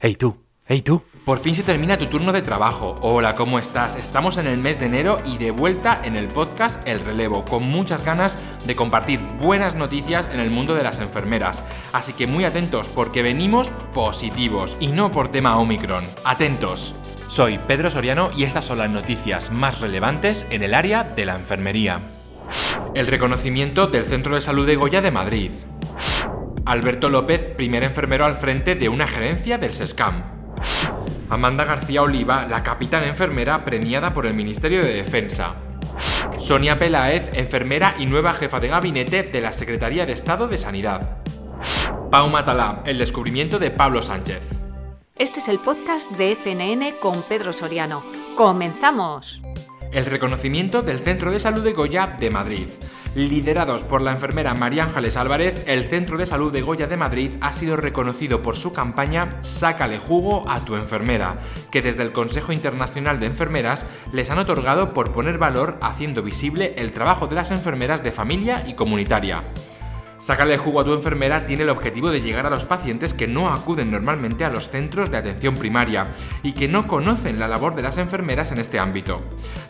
Hey tú, hey tú. Por fin se termina tu turno de trabajo. Hola, ¿cómo estás? Estamos en el mes de enero y de vuelta en el podcast El Relevo, con muchas ganas de compartir buenas noticias en el mundo de las enfermeras. Así que muy atentos porque venimos positivos y no por tema Omicron. Atentos. Soy Pedro Soriano y estas son las noticias más relevantes en el área de la enfermería. El reconocimiento del Centro de Salud de Goya de Madrid. Alberto López, primer enfermero al frente de una gerencia del SESCAM. Amanda García Oliva, la capitana enfermera premiada por el Ministerio de Defensa. Sonia Peláez, enfermera y nueva jefa de gabinete de la Secretaría de Estado de Sanidad. Pau Matalá, el descubrimiento de Pablo Sánchez. Este es el podcast de FNN con Pedro Soriano. ¡Comenzamos! El reconocimiento del Centro de Salud de Goya de Madrid. Liderados por la enfermera María Ángeles Álvarez, el Centro de Salud de Goya de Madrid ha sido reconocido por su campaña Sácale jugo a tu enfermera, que desde el Consejo Internacional de Enfermeras les han otorgado por poner valor haciendo visible el trabajo de las enfermeras de familia y comunitaria. Sacarle jugo a tu enfermera tiene el objetivo de llegar a los pacientes que no acuden normalmente a los centros de atención primaria y que no conocen la labor de las enfermeras en este ámbito.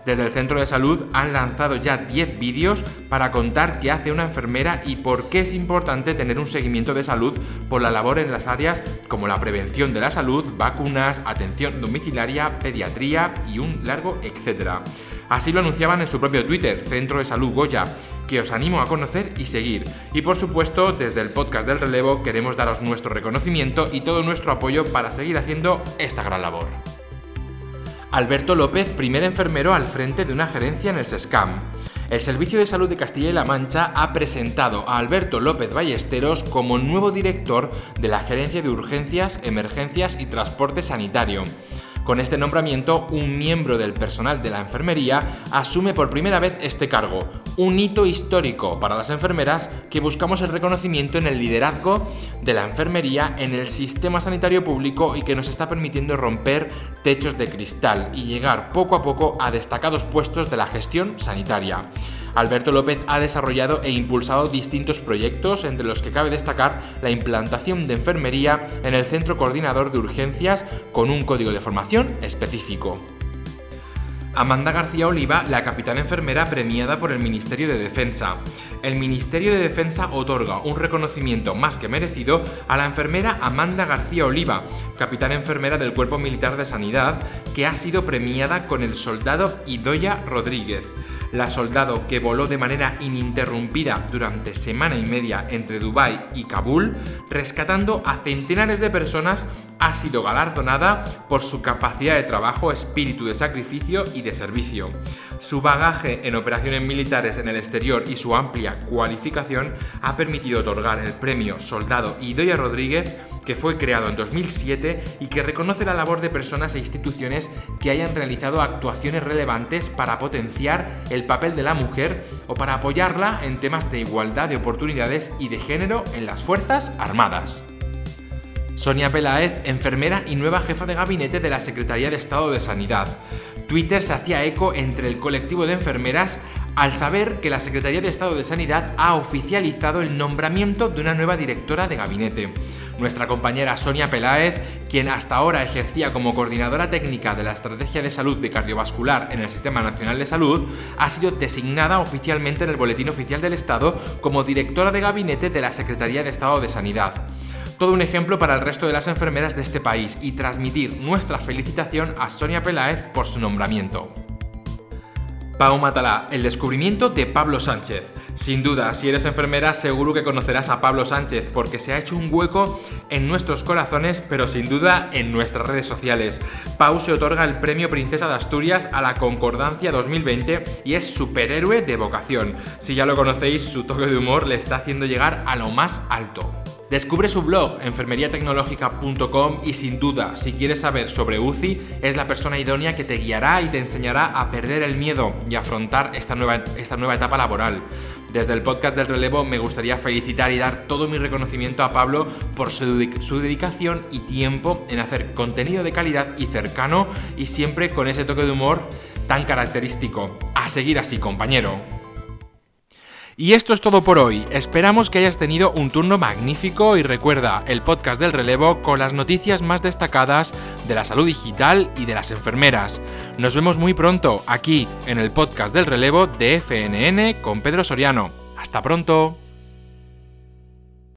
Desde el centro de salud han lanzado ya 10 vídeos para contar qué hace una enfermera y por qué es importante tener un seguimiento de salud por la labor en las áreas como la prevención de la salud, vacunas, atención domiciliaria, pediatría y un largo etcétera. Así lo anunciaban en su propio Twitter, Centro de Salud Goya, que os animo a conocer y seguir. Y por supuesto, desde el podcast del relevo queremos daros nuestro reconocimiento y todo nuestro apoyo para seguir haciendo esta gran labor. Alberto López, primer enfermero al frente de una gerencia en el SESCAM. El Servicio de Salud de Castilla y La Mancha ha presentado a Alberto López Ballesteros como nuevo director de la Gerencia de Urgencias, Emergencias y Transporte Sanitario. Con este nombramiento, un miembro del personal de la enfermería asume por primera vez este cargo, un hito histórico para las enfermeras que buscamos el reconocimiento en el liderazgo de la enfermería en el sistema sanitario público y que nos está permitiendo romper techos de cristal y llegar poco a poco a destacados puestos de la gestión sanitaria. Alberto López ha desarrollado e impulsado distintos proyectos, entre los que cabe destacar la implantación de enfermería en el Centro Coordinador de Urgencias con un código de formación específico. Amanda García Oliva, la capitana enfermera premiada por el Ministerio de Defensa. El Ministerio de Defensa otorga un reconocimiento más que merecido a la enfermera Amanda García Oliva, capitana enfermera del Cuerpo Militar de Sanidad, que ha sido premiada con el soldado Idoya Rodríguez la soldado que voló de manera ininterrumpida durante semana y media entre Dubái y Kabul, rescatando a centenares de personas, ha sido galardonada por su capacidad de trabajo, espíritu de sacrificio y de servicio. Su bagaje en operaciones militares en el exterior y su amplia cualificación ha permitido otorgar el premio Soldado Idoia Rodríguez que fue creado en 2007 y que reconoce la labor de personas e instituciones que hayan realizado actuaciones relevantes para potenciar el papel de la mujer o para apoyarla en temas de igualdad de oportunidades y de género en las Fuerzas Armadas. Sonia Peláez, enfermera y nueva jefa de gabinete de la Secretaría de Estado de Sanidad. Twitter se hacía eco entre el colectivo de enfermeras al saber que la Secretaría de Estado de Sanidad ha oficializado el nombramiento de una nueva directora de gabinete. Nuestra compañera Sonia Peláez, quien hasta ahora ejercía como coordinadora técnica de la Estrategia de Salud de Cardiovascular en el Sistema Nacional de Salud, ha sido designada oficialmente en el Boletín Oficial del Estado como directora de gabinete de la Secretaría de Estado de Sanidad. Todo un ejemplo para el resto de las enfermeras de este país y transmitir nuestra felicitación a Sonia Peláez por su nombramiento. Pau Matalá, el descubrimiento de Pablo Sánchez. Sin duda, si eres enfermera seguro que conocerás a Pablo Sánchez porque se ha hecho un hueco en nuestros corazones, pero sin duda en nuestras redes sociales. Pau se otorga el premio Princesa de Asturias a la Concordancia 2020 y es superhéroe de vocación. Si ya lo conocéis, su toque de humor le está haciendo llegar a lo más alto. Descubre su blog enfermeriatecnológica.com y sin duda, si quieres saber sobre UCI, es la persona idónea que te guiará y te enseñará a perder el miedo y afrontar esta nueva, esta nueva etapa laboral. Desde el podcast del relevo me gustaría felicitar y dar todo mi reconocimiento a Pablo por su, su, dedicación y tiempo en hacer contenido de calidad y cercano y siempre con ese toque de humor tan característico. A seguir así, compañero. Y esto es todo por hoy. Esperamos que hayas tenido un turno magnífico y recuerda el podcast del relevo con las noticias más destacadas de la salud digital y de las enfermeras. Nos vemos muy pronto aquí en el podcast del relevo de FNN con Pedro Soriano. Hasta pronto.